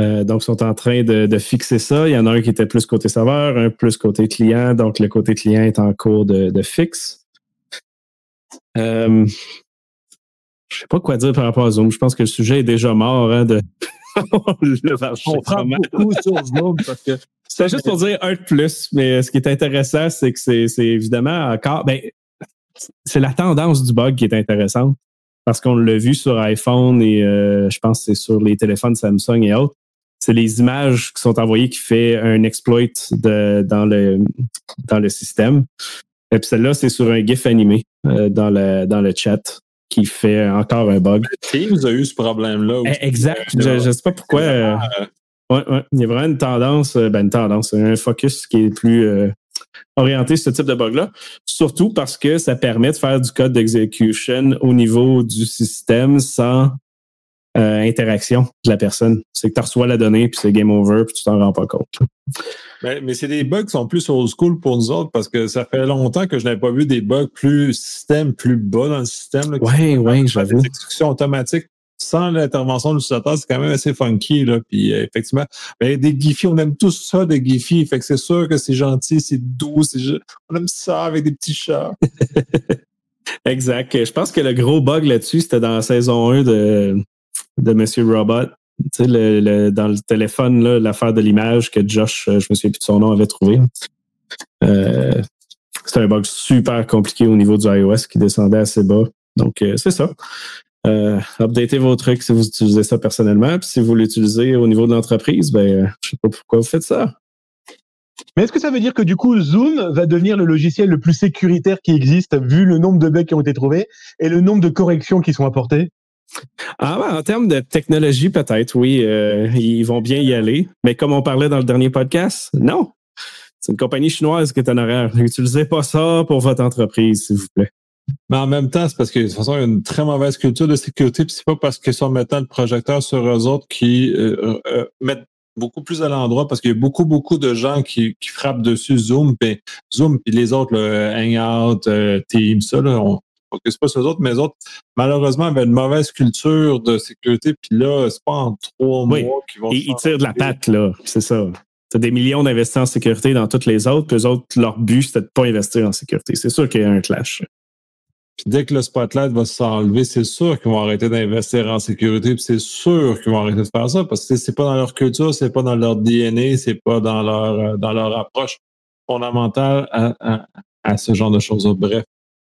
Euh, donc, ils sont en train de, fixer ça. Il y en a un qui était plus côté serveur, un plus côté client. Donc, le côté client est en cours de, de fixe. je ne sais pas quoi dire par rapport à Zoom. Je pense que le sujet est déjà mort hein, de. On prend beaucoup sur Zoom parce que c'est juste pour dire un de plus, mais ce qui est intéressant, c'est que c'est évidemment encore. Ben, c'est la tendance du bug qui est intéressante parce qu'on l'a vu sur iPhone et euh, je pense que c'est sur les téléphones Samsung et autres. C'est les images qui sont envoyées qui fait un exploit de, dans, le, dans le système. Et puis celle-là, c'est sur un GIF animé euh, dans, le, dans le chat qui fait encore un bug. Teams a eu ce problème-là. Eh, exact. Je ne sais pas pourquoi. Euh, Ouais, ouais. Il y a vraiment une tendance, euh, ben une tendance, un focus qui est plus euh, orienté sur ce type de bug-là. Surtout parce que ça permet de faire du code d'exécution au niveau du système sans euh, interaction de la personne. C'est que tu reçois la donnée, puis c'est game over, puis tu t'en rends pas compte. Mais, mais c'est des bugs qui sont plus old school pour nous autres parce que ça fait longtemps que je n'avais pas vu des bugs plus système, plus bas dans le système. Oui, oui, j'avoue. Des exécutions automatiques sans l'intervention de l'utilisateur, c'est quand même assez funky. Là. Puis euh, effectivement, ben, des Giphy, on aime tous ça, des Giphy. Fait que c'est sûr que c'est gentil, c'est doux, c'est on aime ça avec des petits chats. exact. Je pense que le gros bug là-dessus, c'était dans la saison 1 de, de Monsieur Robot. Tu sais, dans le téléphone, l'affaire de l'image que Josh, euh, je me souviens plus de son nom, avait trouvé. Euh, c'était un bug super compliqué au niveau du iOS qui descendait assez bas. Donc, euh, c'est ça euh, updatez vos trucs si vous utilisez ça personnellement. Puis si vous l'utilisez au niveau de l'entreprise, ben, je sais pas pourquoi vous faites ça. Mais est-ce que ça veut dire que du coup, Zoom va devenir le logiciel le plus sécuritaire qui existe, vu le nombre de bugs qui ont été trouvés et le nombre de corrections qui sont apportées? Ah ben, en termes de technologie, peut-être, oui, euh, ils vont bien y aller. Mais comme on parlait dans le dernier podcast, non. C'est une compagnie chinoise qui est en arrière. N'utilisez pas ça pour votre entreprise, s'il vous plaît. Mais en même temps, c'est parce que de toute façon, il y a une très mauvaise culture de sécurité, puis c'est pas parce qu'ils sont mettant le projecteur sur eux autres qui euh, euh, mettent beaucoup plus à l'endroit parce qu'il y a beaucoup, beaucoup de gens qui, frappent dessus Zoom, puis Zoom, puis les autres, le Hangout, Teams, ça, là, on focus pas sur les autres, mais les autres, malheureusement, avaient une mauvaise culture de sécurité, puis là, c'est pas en trois mois qu'ils vont. Ils, tirent de la patte, là, c'est ça. Tu as des millions d'investis en sécurité dans toutes les autres, puis eux autres, leur but, c'était de pas investir en sécurité. C'est sûr qu'il y a un clash dès que le spotlight va s'enlever, c'est sûr qu'ils vont arrêter d'investir en sécurité, puis c'est sûr qu'ils vont arrêter de faire ça parce que c'est pas dans leur culture, c'est pas dans leur DNA, c'est pas dans leur euh, dans leur approche fondamentale à, ce genre de choses. Bref,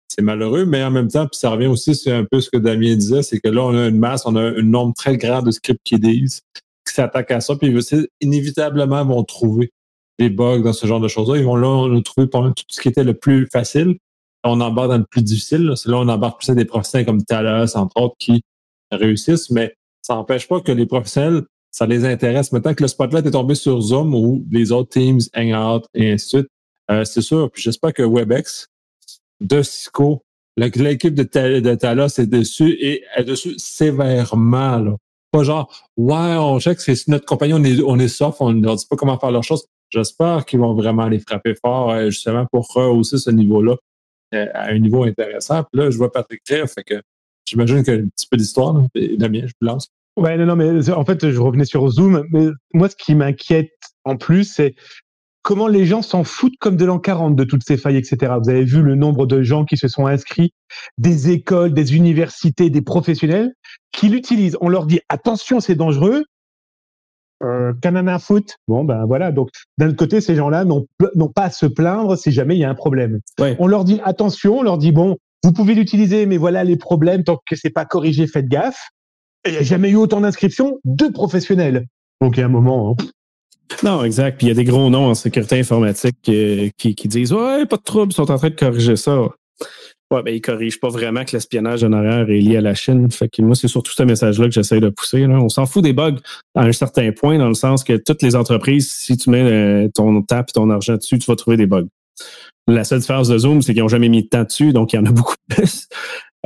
c'est malheureux, mais en même temps, puis ça revient aussi c'est un peu ce que Damien disait, c'est que là on a une masse, on a un nombre très grand de scripts qui disent qui s'attaquent à ça, puis inévitablement vont trouver des bugs dans ce genre de choses-là. Ils vont là trouver tout ce qui était le plus facile, on embarque dans le plus difficile. C'est là on embarque plus à des professionnels comme Talos, entre autres, qui réussissent, mais ça n'empêche pas que les professionnels, ça les intéresse. Maintenant que le spotlight est tombé sur Zoom ou les autres Teams, Hangout et ainsi de suite, euh, c'est sûr. Puis j'espère que WebEx, de Cisco, l'équipe de, de Talos est dessus et est dessus sévèrement. Là. Pas genre, ouais, on check, c'est notre compagnie, on est, on est soft, on ne leur dit pas comment faire leurs choses. J'espère qu'ils vont vraiment les frapper fort, euh, justement, pour rehausser ce niveau-là à un niveau intéressant. Puis là, je vois Patrick rire, fait que j'imagine qu'il y a un petit peu d'histoire. Damien, je vous lance. Ouais, non, non, mais en fait, je revenais sur Zoom. Mais moi, ce qui m'inquiète en plus, c'est comment les gens s'en foutent comme de l'an 40 de toutes ces failles, etc. Vous avez vu le nombre de gens qui se sont inscrits, des écoles, des universités, des professionnels, qui l'utilisent. On leur dit attention, c'est dangereux. Euh, canana foot. Bon, ben voilà. Donc, d'un côté, ces gens-là n'ont pas à se plaindre si jamais il y a un problème. On leur dit attention, on leur dit bon, vous pouvez l'utiliser, mais voilà les problèmes. Tant que c'est pas corrigé, faites gaffe. il n'y a jamais eu autant d'inscriptions de professionnels. Donc, il y a un moment. Hein. Non, exact. Puis il y a des gros noms en sécurité informatique qui, qui, disent Ouais, pas de trouble, ils sont en train de corriger ça. Ouais, ben, ils corrigent pas vraiment que l'espionnage en arrière est lié à la Chine. Fait que moi, c'est surtout ce message-là que j'essaie de pousser. On s'en fout des bugs à un certain point, dans le sens que toutes les entreprises, si tu mets euh, ton temps et ton argent dessus, tu vas trouver des bugs. La seule différence de Zoom, c'est qu'ils n'ont jamais mis de temps dessus, donc il y en a beaucoup plus.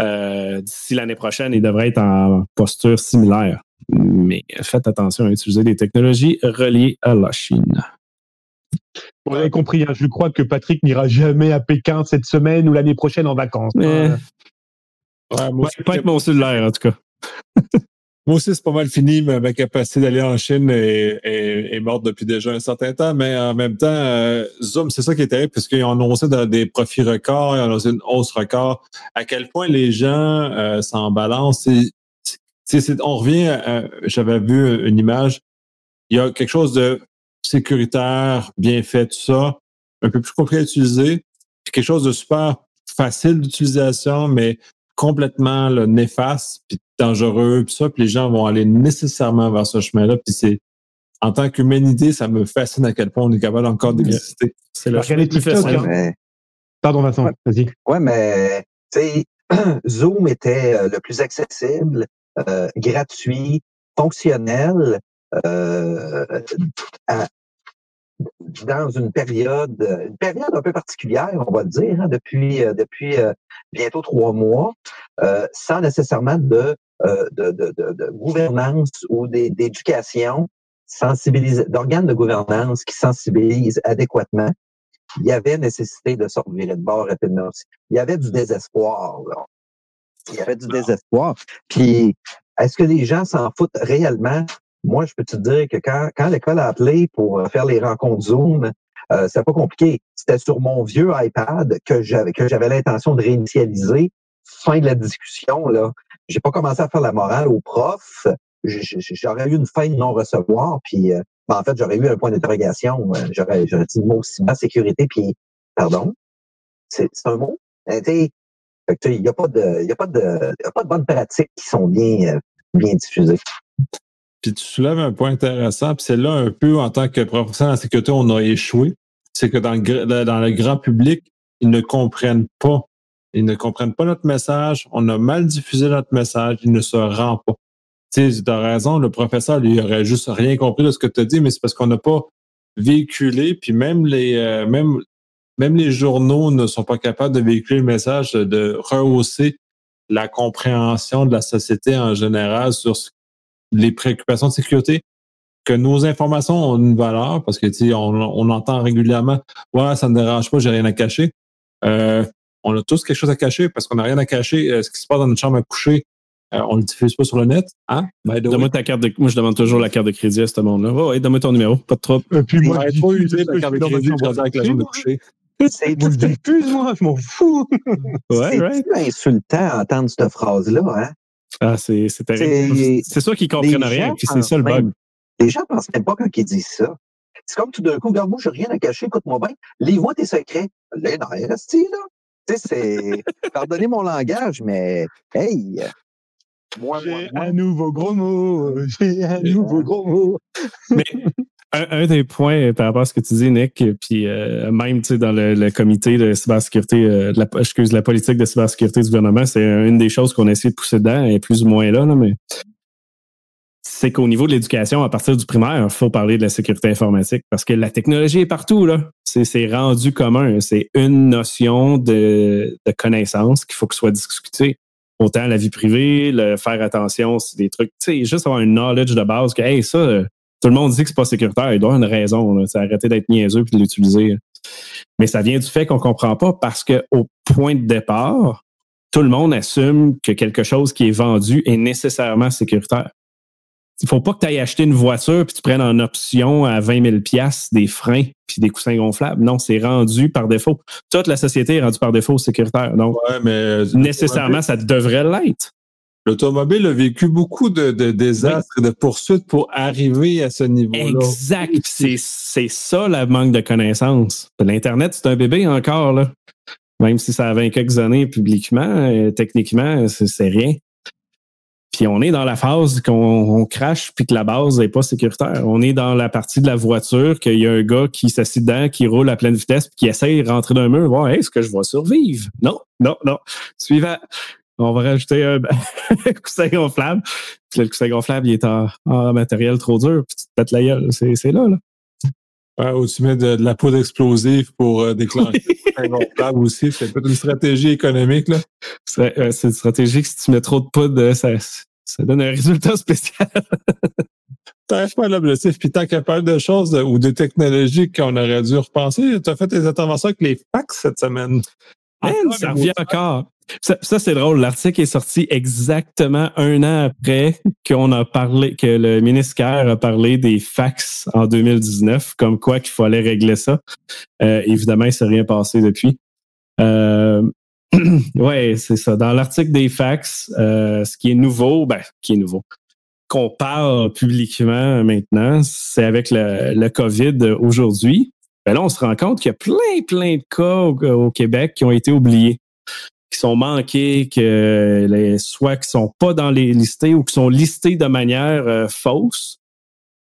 Euh, d'ici l'année prochaine, ils devraient être en posture similaire. Mais faites attention à utiliser des technologies reliées à la Chine. Vous avez compris, hein, je crois que Patrick n'ira jamais à Pékin cette semaine ou l'année prochaine en vacances. Hein. Ouais, pas être mon cellulaire, en tout cas. moi aussi, c'est pas mal fini. Ma, capacité d'aller en Chine est, morte depuis déjà un certain temps. Mais en même temps, euh, Zoom, c'est ça qui est terrible, puisqu'ils ont annoncé des profits records, ils ont annoncé une hausse record. À quel point les gens euh, s'en balancent, on revient j'avais vu une image, il y a quelque chose de sécuritaire, bien fait, tout ça, un peu plus compliqué à utiliser, puis quelque chose de super facile d'utilisation, mais complètement néfaste, puis dangereux, puis ça, puis les gens vont aller nécessairement vers ce chemin-là, puis c'est en tant qu'humanité, ça me fascine à quel point on est capable encore d'exister. C'est le chemin plus facile. Pardon Vincent, vas-y. Ouais, mais tu sais, Zoom était euh, le plus accessible, euh, gratuit, fonctionnel, euh, dans une période, une période un peu particulière, on va dire, hein, depuis euh, depuis bientôt trois mois, sans nécessairement de, de, de, de, gouvernance ou d'éducation d'organes de gouvernance qui sensibilisent adéquatement. Il y avait nécessité de sortir de bord rapidement. Il y avait du désespoir. Là il y avait du désespoir. Puis, est-ce que les gens s'en foutent réellement? Moi, je peux te dire que quand, quand l'école a appelé pour euh, faire les rencontres Zoom, euh, c'est pas compliqué. C'était sur mon vieux iPad que j'avais que j'avais l'intention de réinitialiser. Fin de la discussion là. J'ai pas commencé à faire la morale au prof. J'aurais eu une fin de non-recevoir, puis euh, ben, en fait, j'aurais eu un point d'interrogation. Euh, j'aurais, j'aurais dit le mot sécurité, puis pardon? C'est un mot? Il n'y a, pas de, y a, pas de, y a pas de bonnes pratiques qui sont bien, euh, bien diffusées. Puis tu soulèves un point intéressant, puis c'est là un peu en tant que professeur en sécurité, on a échoué. C'est que dans le, dans le grand public, ils ne comprennent pas. Ils ne comprennent pas notre message. On a mal diffusé notre message. Il ne se rend pas. Tu sais, as raison, le professeur, lui, aurait juste rien compris de ce que tu as dit, mais c'est parce qu'on n'a pas véhiculé, puis même les, euh, même même les journaux ne sont pas capables de véhiculer le message, de rehausser la compréhension de la société en général sur les préoccupations de sécurité, que nos informations ont une valeur, parce que on, on entend régulièrement Ouais, ça ne me dérange pas, j'ai rien à cacher. Euh, on a tous quelque chose à cacher parce qu'on n'a rien à cacher. Euh, ce qui se passe dans notre chambre à coucher, euh, on ne le diffuse pas sur le net. Hein? Donne-moi ta carte de Moi, je demande toujours la carte de crédit à ce monde-là. Oh, ouais, donne-moi ton numéro, pas de trop. Et puis moi, je pas utiliser la carte de crédit avec la chambre de coucher. C'est tout moi je m'en fous. ouais, right. insultant à entendre cette phrase-là, hein? Ah, c'est terrible. C'est ça qu'ils comprennent rien, puis c'est ça le bug. Les gens pensent même pas quand ils disent ça. C'est comme tout d'un coup, regarde, moi, j'ai rien à cacher, écoute-moi bien. Livre-moi tes secrets. Les dans RST, là? Tu sais, c'est. Pardonnez mon langage, mais hey! J'ai un nouveau gros mot. J'ai un nouveau gros mot. mais un, des points par rapport à ce que tu dis, Nick, puis euh, même dans le, comité de cybersécurité, euh, de la, excuse, la politique de cybersécurité du gouvernement, c'est une des choses qu'on essaie de pousser dedans, et plus ou moins là, mais c'est qu'au niveau de l'éducation, à partir du primaire, il faut parler de la sécurité informatique parce que la technologie est partout. là. C'est rendu commun. C'est une notion de, connaissance qu'il faut que soit discutée. Autant la vie privée, le faire attention, c'est des trucs, tu sais, juste avoir un knowledge de base que, hey, ça, tout le monde dit que c'est pas sécuritaire. Il doit avoir une raison. C'est arrêter d'être niaiseux et de l'utiliser. Mais ça vient du fait qu'on comprend pas parce qu'au point de départ, tout le monde assume que quelque chose qui est vendu est nécessairement sécuritaire. il faut pas que tu ailles acheter une voiture puis tu prennes en option à 20 000 des freins puis des coussins gonflables. Non, c'est rendu par défaut. Toute la société est rendue par défaut sécuritaire. Donc, mais euh, nécessairement, ça devrait l'être. L'automobile a vécu beaucoup de, désastres et de poursuites pour arriver à ce niveau-là. Exact. C'est ça, le manque de connaissances. L'Internet, c'est un bébé encore, là. Même si ça a 20 quelques années publiquement, euh, techniquement, c'est rien. Puis on est dans la phase qu'on crache puis que la base n'est pas sécuritaire. On est dans la partie de la voiture qu'il y a un gars qui s'assied dedans, qui roule à pleine vitesse puis qui essaye de rentrer dans un mur. voir est-ce que je vais survivre? Non, non, non. Suivant. On va rajouter un coussin gonflable. Puis le coussin gonflable, il est en, matériel trop dur. Puis tu te pètes la gueule. C'est là, là. Ouais, ou tu mets de, la poudre explosive pour euh, déclencher le coussin gonflable aussi. C'est peut-être une stratégie économique, là. C'est une stratégie que si tu mets trop de poudre, ça, ça donne un résultat spécial. T'arrives pas à l'objectif, puis tant qu'il y a pas de choses ou de technologies qu'on aurait dû repenser, tu as fait des interventions avec les fax cette semaine. Ah, ça revient encore. Ça, c'est drôle. L'article est sorti exactement un an après qu'on a parlé, que le ministère a parlé des fax en 2019, comme quoi qu'il fallait régler ça. Euh, évidemment, il s'est rien passé depuis. Euh, ouais, c'est ça. Dans l'article des fax, euh, ce qui est nouveau, ben, qui est nouveau, qu'on parle publiquement maintenant, c'est avec le, le COVID aujourd'hui. Ben là, on se rend compte qu'il y a plein, plein de cas au, Québec qui ont été oubliés, qui sont manqués, que les, soit qui sont pas dans les listés ou qui sont listés de manière euh, fausse.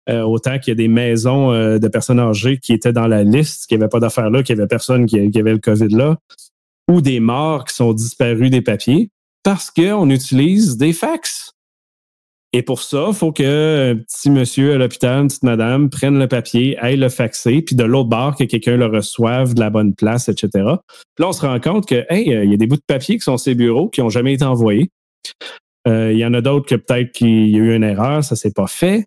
Euh, autant qu'il y a des maisons de personnes âgées qui étaient dans la liste, qui n'avaient pas d'affaires là, qu'il y avait personne qui, qui avait le COVID là ou des morts qui sont disparus des papiers parce qu'on utilise des fax. Et pour ça, il faut que un petit monsieur à l'hôpital, une petite madame, prenne le papier, aille le faxer, puis de l'autre bord, que quelqu'un le reçoive de la bonne place, etc. Puis là, on se rend compte que, hey, il y a des bouts de papier qui sont ces bureaux qui n'ont jamais été envoyés. Euh, il y en a d'autres que peut-être qu'il y a eu une erreur, ça s'est pas fait.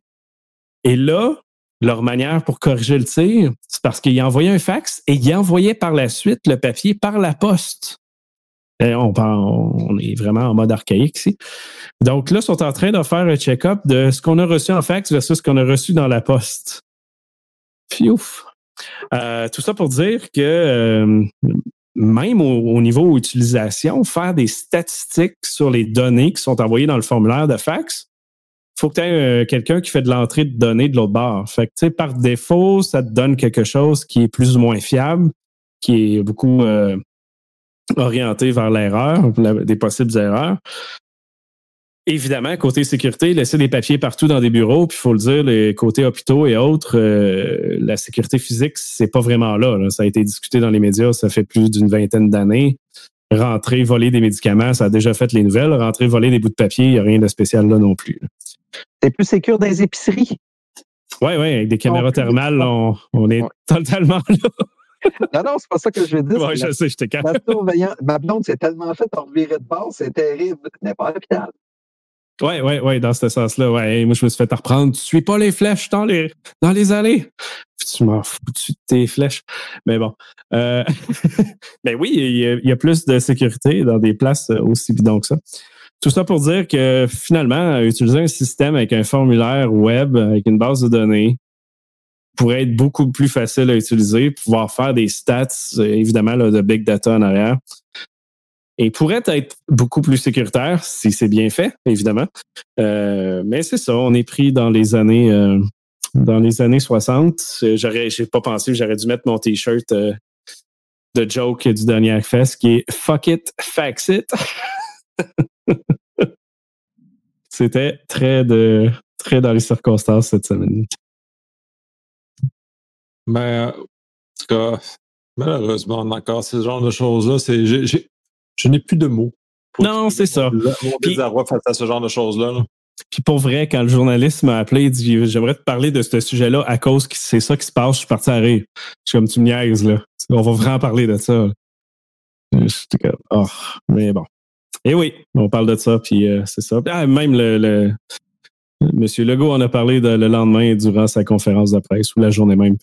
Et là, leur manière pour corriger le tir, c'est parce qu'il a envoyé un fax et il envoyait par la suite le papier par la poste. On, on est vraiment en mode archaïque ici. Donc là, ils sont en train de faire un check-up de ce qu'on a reçu en fax versus ce qu'on a reçu dans la poste. Piouf. Euh, tout ça pour dire que euh, même au, niveau utilisation, faire des statistiques sur les données qui sont envoyées dans le formulaire de fax, faut que tu aies euh, quelqu'un qui fait de l'entrée de données de l'autre bord. Par défaut, ça te donne quelque chose qui est plus ou moins fiable, qui est beaucoup euh, orienté vers l'erreur, des possibles erreurs. Évidemment, côté sécurité, laisser des papiers partout dans des bureaux, puis il faut le dire, les côtés hôpitaux et autres, euh, la sécurité physique, c'est pas vraiment là, Ça a été discuté dans les médias, ça fait plus d'une vingtaine d'années. Rentrer, voler des médicaments, ça a déjà fait les nouvelles. Rentrer, voler des bouts de papier, il n'y a rien de spécial là non plus. C'est plus sécure dans les épiceries? Oui, oui, avec des caméras thermales, on, est totalement là. Non, non, c'est pas ça que je veux dire. Je sais, je t'ai Ma blonde s'est tellement fait en revirer de base, c'est terrible. N'est pas à l'hôpital. Oui, oui, oui, dans ce sens-là. Ouais. Moi, je me suis fait reprendre. Tu suis pas les flèches dans les, dans les allées? Tu m'en fous de tes flèches. Mais bon. Euh... Mais oui, il y, a, plus de sécurité dans des places aussi bidons que ça. Tout ça pour dire que finalement, utiliser un système avec un formulaire web, avec une base de données, pourrait être beaucoup plus facile à utiliser, pouvoir faire des stats, évidemment, de big data en arrière. Et pourrait être beaucoup plus sécuritaire si c'est bien fait, évidemment. Euh, mais c'est ça, on est pris dans les années euh, dans les années 60. J'aurais, j'ai pas pensé j'aurais dû mettre mon t-shirt euh, de joke du dernier fest qui est Fuck it, fax it. C'était très de très dans les circonstances cette semaine. Mais en tout cas, malheureusement, encore ce genre de choses-là, c'est je n'ai plus de mots. Non, c'est ça. Mon désarroi face à ce genre de choses-là. Puis pour vrai, quand le journaliste m'a appelé, il dit J'aimerais te parler de ce sujet-là à cause que c'est ça qui se passe, je suis parti à rire. Je suis comme tu me niaises, là. On va vraiment parler de ça. oh, mais bon. Et oui, on parle de ça, puis euh, c'est ça. Ah, même le, le, Monsieur Legault en a parlé le lendemain durant sa conférence de presse ou la journée même.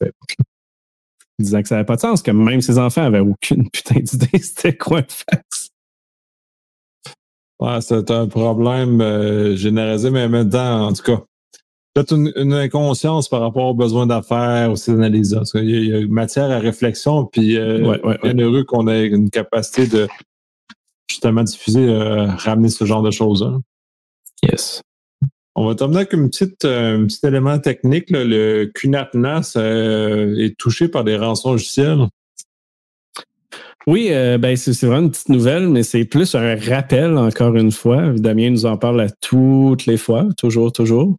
disant que ça n'avait pas de sens, que même ses enfants avaient aucune putain d'idée c'était quoi un fax. Ouais, c'est un problème euh, généralisé, mais en même temps, en tout cas, peut-être une, inconscience par rapport aux besoins d'affaires, aux analyses. Il y, a, il matière à réflexion, puis euh, bien heureux qu'on ait une capacité de justement diffuser, euh, ramener ce genre de choses. Yes. On va terminer avec une petite, un petit élément technique. Le QNAP NAS est touché par des rançons logiciels. Oui, euh, ben c'est vraiment une petite nouvelle, mais c'est plus un rappel, encore une fois. Damien nous en parle à toutes les fois, toujours, toujours.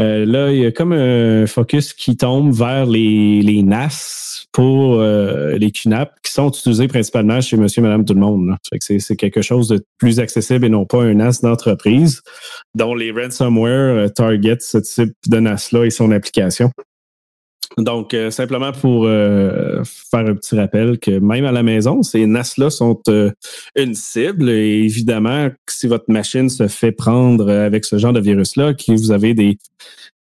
Euh, là, il y a comme un focus qui tombe vers les, les NAS pour euh, les QNAP qui sont utilisés principalement chez monsieur, madame, tout le monde. C'est quelque chose de plus accessible et non pas un NAS d'entreprise dont les ransomware target ce type de NAS-là et son application. Donc, euh, simplement pour euh, faire un petit rappel que même à la maison, ces NAS-là sont euh, une cible. Et évidemment, si votre machine se fait prendre avec ce genre de virus-là, que vous avez des,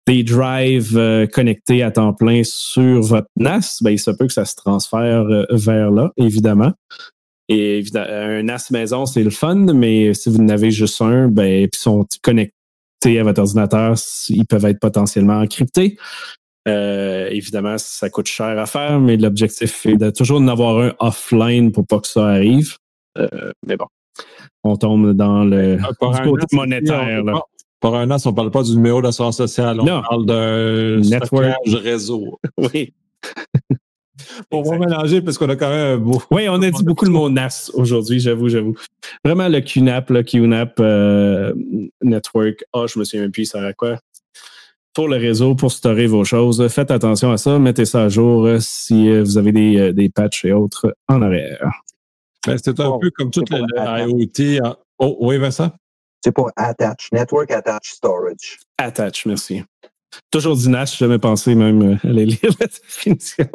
des drives connectés à temps plein sur votre NAS, ben, il se peut que ça se transfère vers là, évidemment. Et un NAS maison, c'est le fun, mais si vous n'avez juste un, ben, puis sont connectés à votre ordinateur, ils peuvent être potentiellement encryptés. Euh, évidemment, ça coûte cher à faire, mais l'objectif est de toujours en avoir un offline pour pas que ça arrive. Euh, mais bon, on tombe dans le euh, côté monétaire. Là. Pour un an, on ne parle pas du numéro d'assurance sociale, on parle d'un network réseau. oui. Pour pas mélanger, parce qu'on a quand même beaucoup. Oui, on a dit beaucoup le mot NAS aujourd'hui, j'avoue, j'avoue. Vraiment, le QNAP, le QNAP Network. Ah, oh, je me souviens plus, ça à quoi? Pour le réseau, pour storer vos choses. Faites attention à ça. Mettez ça à jour euh, si euh, vous avez des, euh, des patchs et autres en arrière. Ben, c'est un peu comme tout le, IoT. Oh, oui, Vincent? C'est pour Attach, Network Attach Storage. Attach, merci. Toujours dit NAS, jamais pensé même aller lire la définition.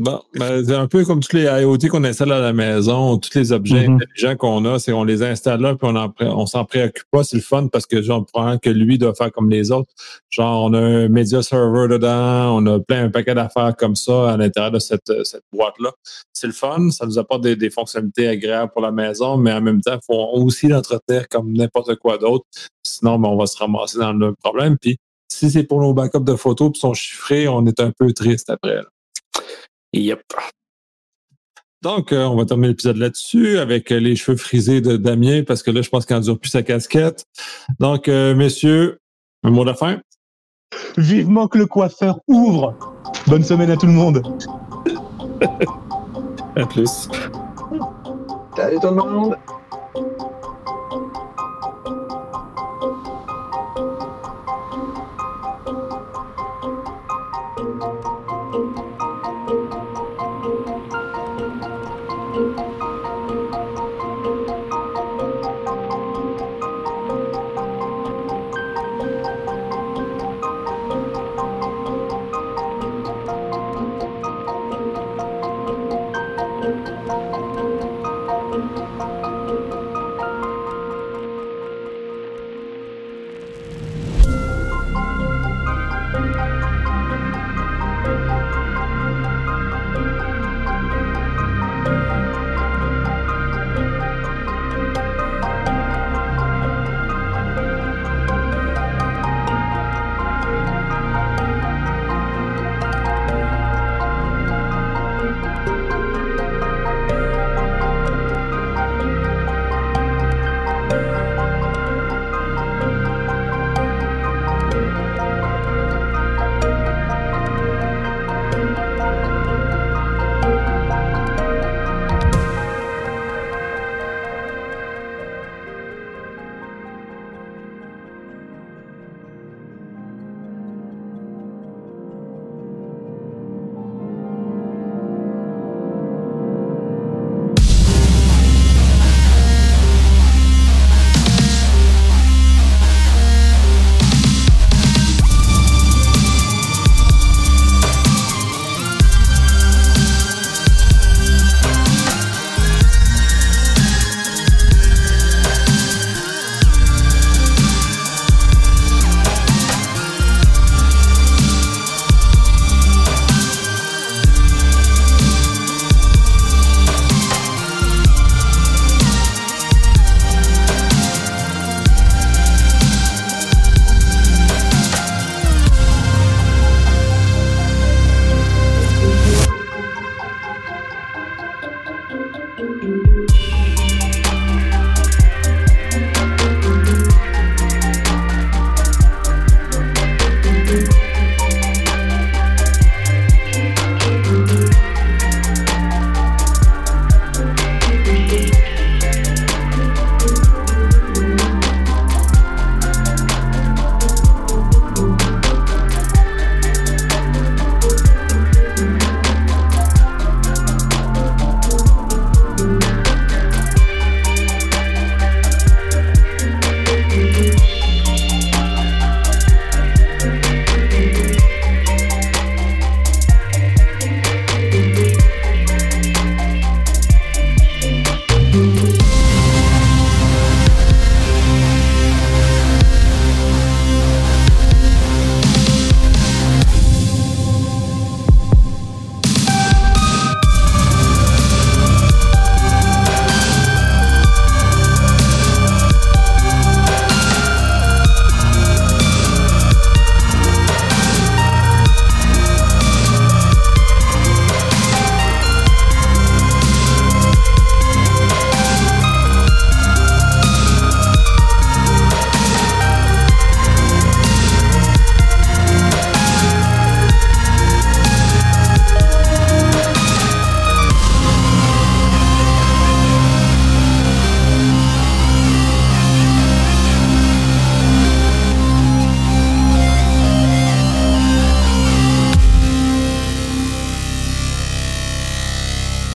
Bon, ben, c'est un peu comme tous les IoT qu'on installe à la maison, tous les objets mm-hmm. intelligents qu'on a, c'est on les installe là, puis on on s'en préoccupe pas, c'est le fun parce que genre, prend que lui doit faire comme les autres. Genre, on a un media server dedans, on a plein un paquet d'affaires comme ça à l'intérieur de cette, cette boîte-là. C'est le fun, ça nous apporte des, des, fonctionnalités agréables pour la maison, mais en même temps, il faut aussi l'entretenir comme n'importe quoi d'autre. Sinon, ben, on va se ramasser dans le problème. Puis si c'est pour nos backups de photos qui sont chiffrés, on est un peu triste après. Là. Yep. Donc, euh, on va terminer l'épisode là-dessus avec euh, les cheveux frisés de Damien parce que là, je pense qu'il dure plus sa casquette. Donc, euh, messieurs, un mot de fin? Vivement que le coiffeur ouvre. Bonne semaine à tout le monde. à plus. Salut tout le monde.